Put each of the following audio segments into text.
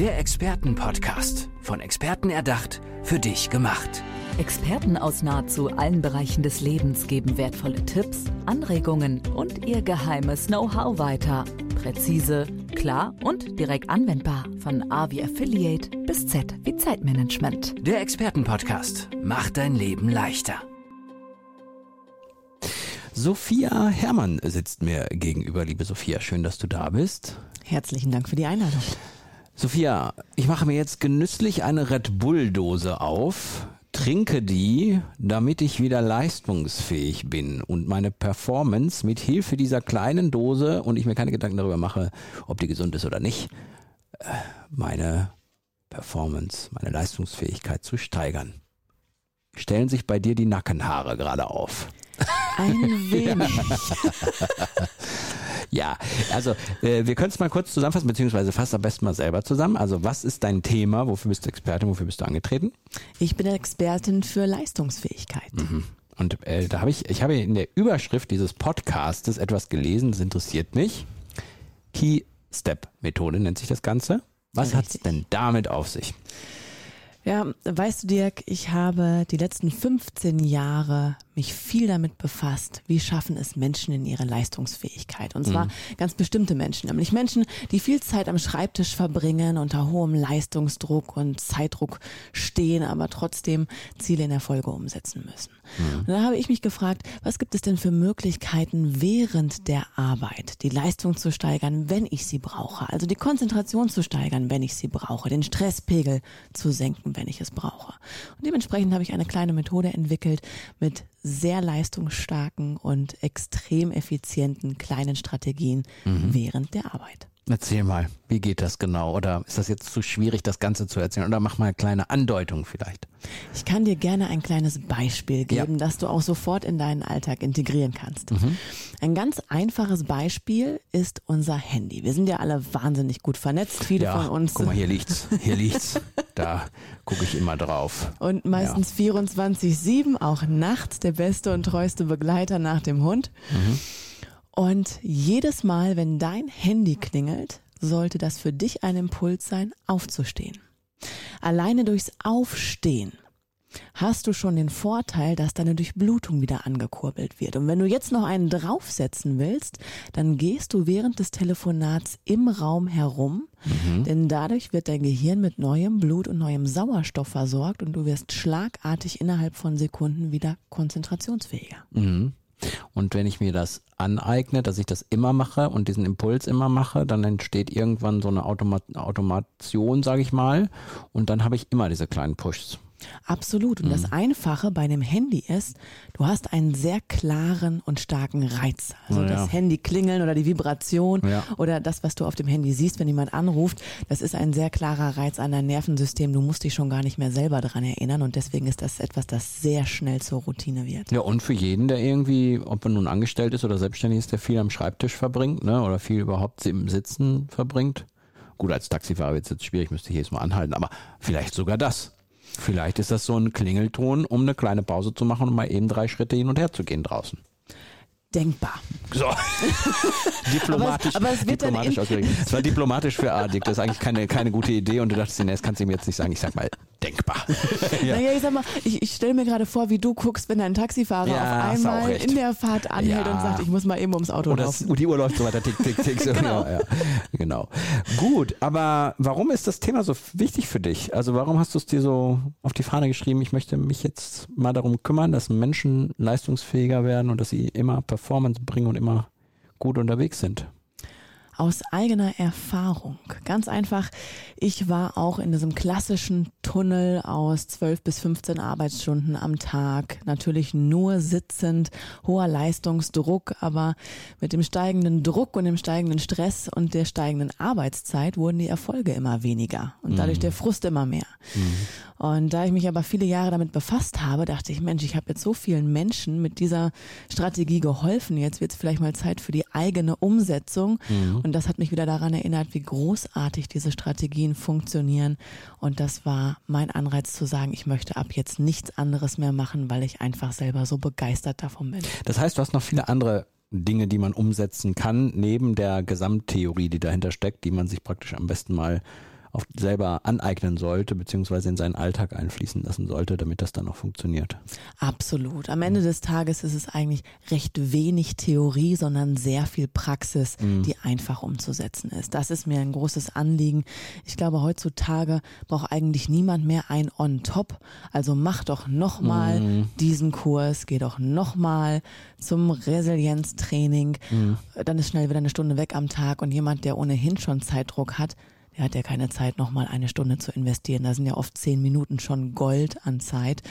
Der Expertenpodcast. Von Experten erdacht, für dich gemacht. Experten aus nahezu allen Bereichen des Lebens geben wertvolle Tipps, Anregungen und ihr geheimes Know-how weiter. Präzise, klar und direkt anwendbar. Von A wie Affiliate bis Z wie Zeitmanagement. Der Expertenpodcast macht dein Leben leichter. Sophia Herrmann sitzt mir gegenüber. Liebe Sophia, schön, dass du da bist. Herzlichen Dank für die Einladung. Sophia, ich mache mir jetzt genüsslich eine Red Bull-Dose auf, trinke die, damit ich wieder leistungsfähig bin und meine Performance mit Hilfe dieser kleinen Dose und ich mir keine Gedanken darüber mache, ob die gesund ist oder nicht, äh, meine Performance, meine Leistungsfähigkeit zu steigern. Stellen sich bei dir die Nackenhaare gerade auf? Ein wenig. Ja, also äh, wir können es mal kurz zusammenfassen, beziehungsweise fast am besten mal selber zusammen. Also was ist dein Thema? Wofür bist du Expertin? Wofür bist du angetreten? Ich bin Expertin für Leistungsfähigkeit. Mhm. Und äh, da habe ich, ich habe in der Überschrift dieses Podcastes etwas gelesen, das interessiert mich. Key Step Methode nennt sich das Ganze. Was hat es denn damit auf sich? Ja, weißt du, Dirk, ich habe die letzten 15 Jahre mich viel damit befasst, wie schaffen es Menschen in ihre Leistungsfähigkeit. Und zwar mhm. ganz bestimmte Menschen, nämlich Menschen, die viel Zeit am Schreibtisch verbringen, unter hohem Leistungsdruck und Zeitdruck stehen, aber trotzdem Ziele in Erfolge umsetzen müssen. Mhm. Und da habe ich mich gefragt, was gibt es denn für Möglichkeiten während der Arbeit, die Leistung zu steigern, wenn ich sie brauche, also die Konzentration zu steigern, wenn ich sie brauche, den Stresspegel zu senken, wenn ich es brauche. Und dementsprechend habe ich eine kleine Methode entwickelt mit sehr leistungsstarken und extrem effizienten kleinen Strategien mhm. während der Arbeit. Erzähl mal, wie geht das genau? Oder ist das jetzt zu schwierig, das Ganze zu erzählen? Oder mach mal eine kleine Andeutung vielleicht. Ich kann dir gerne ein kleines Beispiel geben, ja. das du auch sofort in deinen Alltag integrieren kannst. Mhm. Ein ganz einfaches Beispiel ist unser Handy. Wir sind ja alle wahnsinnig gut vernetzt. Viele ja, von uns. Guck mal, hier liegt's. Hier liegt's. da gucke ich immer drauf. Und meistens ja. 24-7, auch nachts der beste und treueste Begleiter nach dem Hund. Mhm. Und jedes Mal, wenn dein Handy klingelt, sollte das für dich ein Impuls sein, aufzustehen. Alleine durchs Aufstehen hast du schon den Vorteil, dass deine Durchblutung wieder angekurbelt wird. Und wenn du jetzt noch einen draufsetzen willst, dann gehst du während des Telefonats im Raum herum, mhm. denn dadurch wird dein Gehirn mit neuem Blut und neuem Sauerstoff versorgt und du wirst schlagartig innerhalb von Sekunden wieder konzentrationsfähiger. Mhm. Und wenn ich mir das aneigne, dass ich das immer mache und diesen Impuls immer mache, dann entsteht irgendwann so eine Automat Automation, sage ich mal, und dann habe ich immer diese kleinen Pushs. Absolut. Und mhm. das Einfache bei einem Handy ist, du hast einen sehr klaren und starken Reiz. Also ja. das Handy klingeln oder die Vibration ja. oder das, was du auf dem Handy siehst, wenn jemand anruft, das ist ein sehr klarer Reiz an dein Nervensystem. Du musst dich schon gar nicht mehr selber daran erinnern und deswegen ist das etwas, das sehr schnell zur Routine wird. Ja, und für jeden, der irgendwie, ob er nun angestellt ist oder selbstständig ist, der viel am Schreibtisch verbringt, ne, oder viel überhaupt im Sitzen verbringt. Gut, als Taxifahrer wird es jetzt schwierig, müsste ich jetzt mal anhalten, aber vielleicht sogar das. Vielleicht ist das so ein Klingelton, um eine kleine Pause zu machen und mal eben drei Schritte hin und her zu gehen draußen. Denkbar. So. diplomatisch. aber, es, aber es wird diplomatisch ausgedrückt. Es war diplomatisch für Adik. Das ist eigentlich keine, keine gute Idee und du dachtest, nee, das kannst du ihm jetzt nicht sagen. Ich sag mal, denkbar. ja. Naja, ich sag mal, ich, ich stelle mir gerade vor, wie du guckst, wenn ein Taxifahrer ja, auf einmal in der Fahrt anhält ja. und sagt, ich muss mal eben ums Auto und laufen. Das, die Uhr läuft so weiter, tick, tick, tick. So, genau. Ja, genau. Gut, aber warum ist das Thema so wichtig für dich? Also warum hast du es dir so auf die Fahne geschrieben, ich möchte mich jetzt mal darum kümmern, dass Menschen leistungsfähiger werden und dass sie immer Performance bringen und immer gut unterwegs sind? Aus eigener Erfahrung. Ganz einfach, ich war auch in diesem klassischen Tunnel aus 12 bis 15 Arbeitsstunden am Tag, natürlich nur sitzend, hoher Leistungsdruck, aber mit dem steigenden Druck und dem steigenden Stress und der steigenden Arbeitszeit wurden die Erfolge immer weniger und dadurch mhm. der Frust immer mehr. Mhm. Und da ich mich aber viele Jahre damit befasst habe, dachte ich, Mensch, ich habe jetzt so vielen Menschen mit dieser Strategie geholfen. Jetzt wird es vielleicht mal Zeit für die eigene Umsetzung. Mhm. Und das hat mich wieder daran erinnert, wie großartig diese Strategien funktionieren. Und das war mein Anreiz zu sagen, ich möchte ab jetzt nichts anderes mehr machen, weil ich einfach selber so begeistert davon bin. Das heißt, du hast noch viele andere Dinge, die man umsetzen kann, neben der Gesamttheorie, die dahinter steckt, die man sich praktisch am besten mal auch selber aneignen sollte, beziehungsweise in seinen Alltag einfließen lassen sollte, damit das dann auch funktioniert. Absolut. Am Ende des Tages ist es eigentlich recht wenig Theorie, sondern sehr viel Praxis, mhm. die einfach umzusetzen ist. Das ist mir ein großes Anliegen. Ich glaube, heutzutage braucht eigentlich niemand mehr ein On-Top. Also mach doch nochmal mhm. diesen Kurs, geh doch nochmal zum Resilienztraining. Mhm. Dann ist schnell wieder eine Stunde weg am Tag und jemand, der ohnehin schon Zeitdruck hat, er hat ja keine Zeit, nochmal eine Stunde zu investieren. Da sind ja oft zehn Minuten schon Gold an Zeit.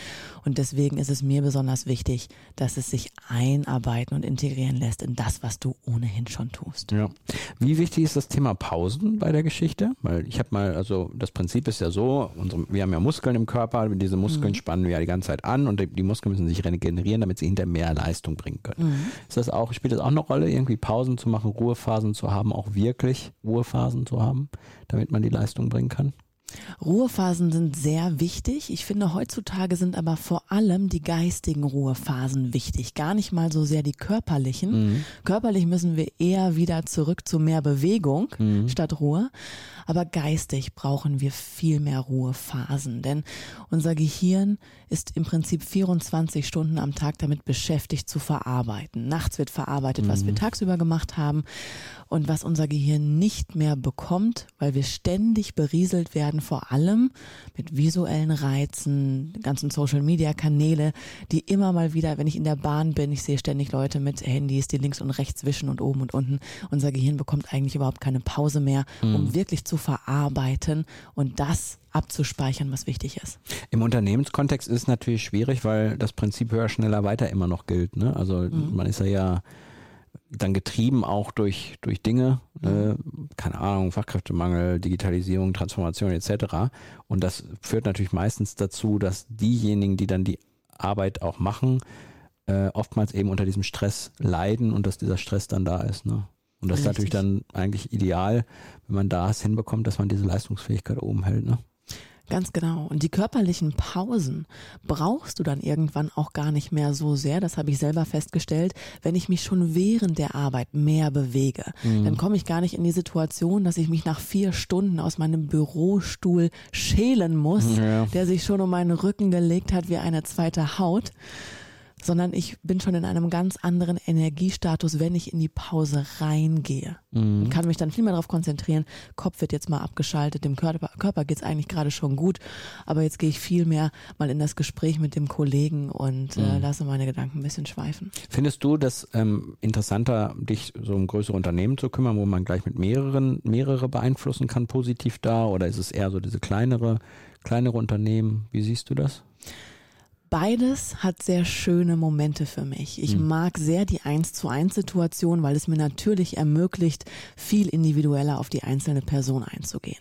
Und deswegen ist es mir besonders wichtig, dass es sich einarbeiten und integrieren lässt in das, was du ohnehin schon tust. Ja. Wie wichtig ist das Thema Pausen bei der Geschichte? Weil ich habe mal, also das Prinzip ist ja so, unsere, wir haben ja Muskeln im Körper, diese Muskeln mhm. spannen wir ja die ganze Zeit an und die Muskeln müssen sich regenerieren, damit sie hinter mehr Leistung bringen können. Mhm. Ist das auch, spielt das auch eine Rolle, irgendwie Pausen zu machen, Ruhephasen zu haben, auch wirklich Ruhephasen zu haben? Damit man die Leistung bringen kann? Ruhephasen sind sehr wichtig. Ich finde, heutzutage sind aber vor allem die geistigen Ruhephasen wichtig. Gar nicht mal so sehr die körperlichen. Mhm. Körperlich müssen wir eher wieder zurück zu mehr Bewegung mhm. statt Ruhe. Aber geistig brauchen wir viel mehr Ruhephasen, denn unser Gehirn ist im Prinzip 24 Stunden am Tag damit beschäftigt zu verarbeiten. Nachts wird verarbeitet, mhm. was wir mhm. tagsüber gemacht haben und was unser Gehirn nicht mehr bekommt, weil wir ständig berieselt werden, vor allem mit visuellen Reizen, ganzen Social-Media-Kanäle, die immer mal wieder, wenn ich in der Bahn bin, ich sehe ständig Leute mit Handys, die links und rechts wischen und oben und unten. Unser Gehirn bekommt eigentlich überhaupt keine Pause mehr, um mhm. wirklich zu verarbeiten und das abzuspeichern, was wichtig ist. Im Unternehmenskontext ist es natürlich schwierig, weil das Prinzip höher, schneller, weiter immer noch gilt. Ne? Also mhm. man ist ja ja dann getrieben auch durch, durch Dinge, äh, keine Ahnung, Fachkräftemangel, Digitalisierung, Transformation etc. Und das führt natürlich meistens dazu, dass diejenigen, die dann die Arbeit auch machen, äh, oftmals eben unter diesem Stress leiden und dass dieser Stress dann da ist. Ne? Und das Richtig. ist natürlich dann eigentlich ideal, wenn man das hinbekommt, dass man diese Leistungsfähigkeit oben hält. Ne? Ganz genau. Und die körperlichen Pausen brauchst du dann irgendwann auch gar nicht mehr so sehr. Das habe ich selber festgestellt. Wenn ich mich schon während der Arbeit mehr bewege, mhm. dann komme ich gar nicht in die Situation, dass ich mich nach vier Stunden aus meinem Bürostuhl schälen muss, ja. der sich schon um meinen Rücken gelegt hat wie eine zweite Haut sondern ich bin schon in einem ganz anderen Energiestatus, wenn ich in die Pause reingehe. Mhm. Und kann mich dann viel mehr darauf konzentrieren, Kopf wird jetzt mal abgeschaltet, dem Körper, Körper geht es eigentlich gerade schon gut, aber jetzt gehe ich viel mehr mal in das Gespräch mit dem Kollegen und äh, mhm. äh, lasse meine Gedanken ein bisschen schweifen. Findest du das ähm, interessanter, dich so um größere Unternehmen zu kümmern, wo man gleich mit mehreren, mehrere beeinflussen kann, positiv da, oder ist es eher so diese kleinere, kleinere Unternehmen? Wie siehst du das? Beides hat sehr schöne Momente für mich. Ich mhm. mag sehr die eins zu eins Situation, weil es mir natürlich ermöglicht, viel individueller auf die einzelne Person einzugehen.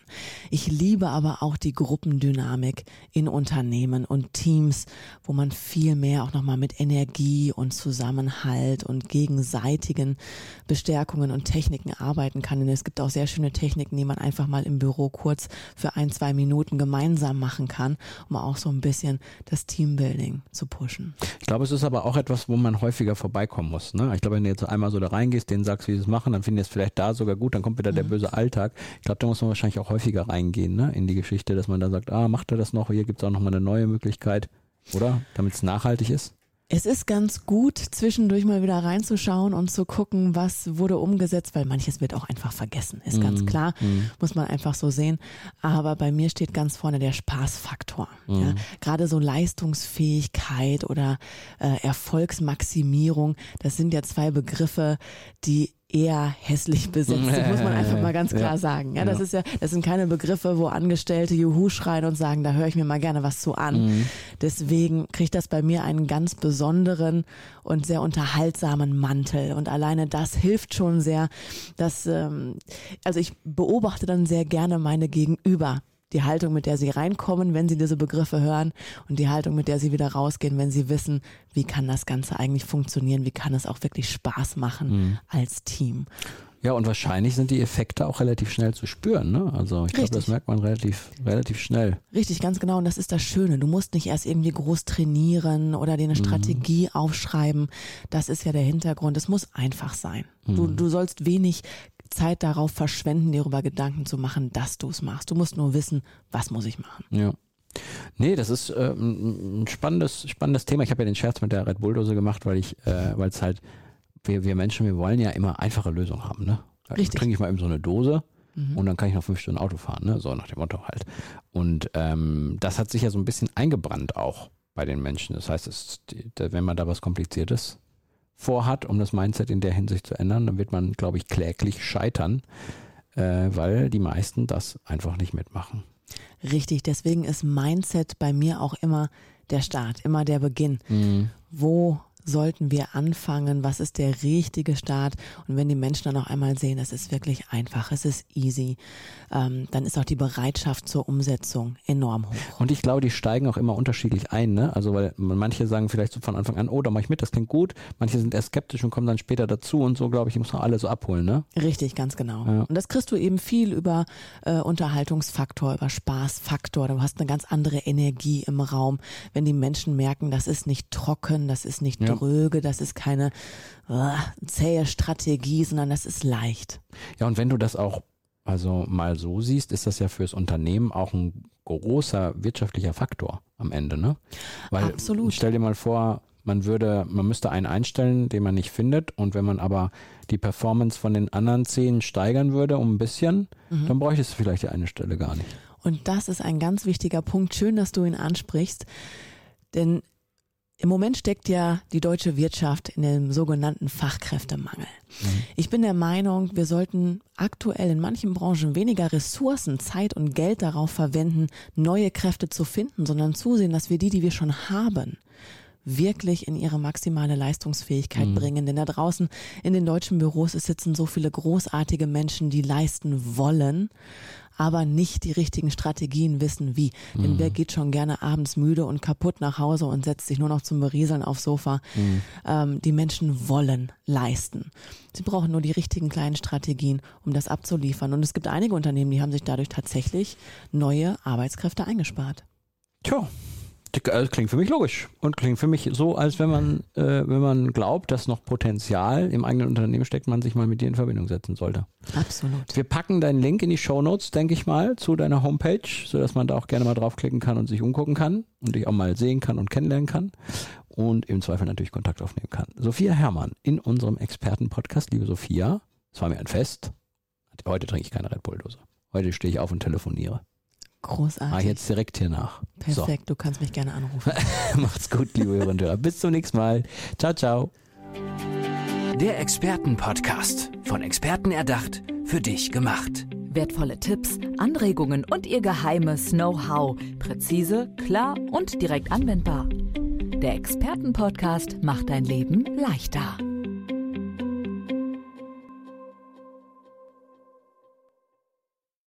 Ich liebe aber auch die Gruppendynamik in Unternehmen und Teams, wo man viel mehr auch nochmal mit Energie und Zusammenhalt und gegenseitigen Bestärkungen und Techniken arbeiten kann. Denn es gibt auch sehr schöne Techniken, die man einfach mal im Büro kurz für ein, zwei Minuten gemeinsam machen kann, um auch so ein bisschen das Training zu pushen. Ich glaube, es ist aber auch etwas, wo man häufiger vorbeikommen muss. Ne? Ich glaube, wenn du jetzt einmal so da reingehst, denen sagst, wie sie es machen, dann finden die es vielleicht da sogar gut, dann kommt wieder mhm. der böse Alltag. Ich glaube, da muss man wahrscheinlich auch häufiger reingehen ne? in die Geschichte, dass man da sagt, ah, macht er das noch, hier gibt es auch nochmal eine neue Möglichkeit, oder? Damit es nachhaltig ist. Es ist ganz gut, zwischendurch mal wieder reinzuschauen und zu gucken, was wurde umgesetzt, weil manches wird auch einfach vergessen, ist mm, ganz klar, mm. muss man einfach so sehen. Aber bei mir steht ganz vorne der Spaßfaktor. Mm. Ja. Gerade so Leistungsfähigkeit oder äh, Erfolgsmaximierung, das sind ja zwei Begriffe, die eher hässlich besetzt sind, muss man einfach mal ganz klar ja. sagen. Ja, das ja. ist ja, das sind keine Begriffe, wo Angestellte Juhu schreien und sagen, da höre ich mir mal gerne was zu an. Mhm. Deswegen kriegt das bei mir einen ganz besonderen und sehr unterhaltsamen Mantel. Und alleine das hilft schon sehr, dass, ähm, also ich beobachte dann sehr gerne meine Gegenüber die Haltung, mit der sie reinkommen, wenn sie diese Begriffe hören und die Haltung, mit der sie wieder rausgehen, wenn sie wissen, wie kann das Ganze eigentlich funktionieren, wie kann es auch wirklich Spaß machen mhm. als Team. Ja, und wahrscheinlich sind die Effekte auch relativ schnell zu spüren. Ne? Also ich glaube, das merkt man relativ, relativ schnell. Richtig, ganz genau. Und das ist das Schöne. Du musst nicht erst irgendwie groß trainieren oder dir eine mhm. Strategie aufschreiben. Das ist ja der Hintergrund. Es muss einfach sein. Mhm. Du, du sollst wenig Zeit darauf verschwenden, dir darüber Gedanken zu machen, dass du es machst. Du musst nur wissen, was muss ich machen. Ja. Nee, das ist äh, ein spannendes, spannendes Thema. Ich habe ja den Scherz mit der Red Bull-Dose gemacht, weil ich, äh, weil es halt, wir, wir Menschen, wir wollen ja immer einfache Lösungen haben, ne? Richtig. Trinke ich mal eben so eine Dose und dann kann ich noch fünf Stunden Auto fahren, ne? So nach dem Motto halt. Und ähm, das hat sich ja so ein bisschen eingebrannt auch bei den Menschen. Das heißt, es, wenn man da was Kompliziertes vorhat, um das Mindset in der Hinsicht zu ändern, dann wird man, glaube ich, kläglich scheitern, äh, weil die meisten das einfach nicht mitmachen. Richtig, deswegen ist Mindset bei mir auch immer der Start, immer der Beginn. Wo sollten wir anfangen? Was ist der richtige Start? Und wenn die Menschen dann auch einmal sehen, es ist wirklich einfach, es ist easy, ähm, dann ist auch die Bereitschaft zur Umsetzung enorm hoch. Und ich glaube, die steigen auch immer unterschiedlich ein, ne? Also weil manche sagen vielleicht so von Anfang an, oh, da mache ich mit, das klingt gut. Manche sind erst skeptisch und kommen dann später dazu und so, glaube ich, muss man alle so abholen, ne? Richtig, ganz genau. Ja. Und das kriegst du eben viel über äh, Unterhaltungsfaktor, über Spaßfaktor. Du hast eine ganz andere Energie im Raum, wenn die Menschen merken, das ist nicht trocken, das ist nicht Ja. Dröge, das ist keine äh, zähe Strategie, sondern das ist leicht. Ja, und wenn du das auch also mal so siehst, ist das ja fürs Unternehmen auch ein großer wirtschaftlicher Faktor am Ende, ne? Weil Absolut. stell dir mal vor, man würde, man müsste einen einstellen, den man nicht findet, und wenn man aber die Performance von den anderen zehn steigern würde um ein bisschen, dann bräuchtest du vielleicht die eine Stelle gar nicht. Und das ist ein ganz wichtiger Punkt. Schön, dass du ihn ansprichst. Denn im Moment steckt ja die deutsche Wirtschaft in dem sogenannten Fachkräftemangel. Ich bin der Meinung, wir sollten aktuell in manchen Branchen weniger Ressourcen, Zeit und Geld darauf verwenden, neue Kräfte zu finden, sondern zusehen, dass wir die, die wir schon haben, wirklich in ihre maximale Leistungsfähigkeit bringen. Denn da draußen in den deutschen Büros sitzen so viele großartige Menschen, die leisten wollen, aber nicht die richtigen Strategien wissen, wie. Denn wer geht schon gerne abends müde und kaputt nach Hause und setzt sich nur noch zum Berieseln aufs Sofa? Ähm, die Menschen wollen leisten. Sie brauchen nur die richtigen kleinen Strategien, um das abzuliefern. Und es gibt einige Unternehmen, die haben sich dadurch tatsächlich neue Arbeitskräfte eingespart. Tja, das klingt für mich logisch und klingt für mich so, als wenn man, äh, wenn man glaubt, dass noch Potenzial im eigenen Unternehmen steckt, man sich mal mit dir in Verbindung setzen sollte. Absolut. Wir packen deinen Link in die Shownotes, denke ich mal, zu deiner Homepage, sodass man da auch gerne mal draufklicken kann und sich umgucken kann und dich auch mal sehen kann und kennenlernen kann und im Zweifel natürlich Kontakt aufnehmen kann. Sophia Herrmann in unserem Expertenpodcast, liebe Sophia, es war mir ein Fest. Heute trinke ich keine Red Bull-Dose. Heute stehe ich auf und telefoniere. Großartig. Ah, jetzt direkt hier nach. Perfekt, du kannst mich gerne anrufen. So, macht's gut, liebe Hörer und Hörer. Bis zum nächsten Mal. Ciao, ciao. Der Expertenpodcast. Von Experten erdacht, für dich gemacht. Wertvolle Tipps, Anregungen und ihr geheimes Know-how. Präzise, klar und direkt anwendbar. Der Expertenpodcast macht dein Leben leichter.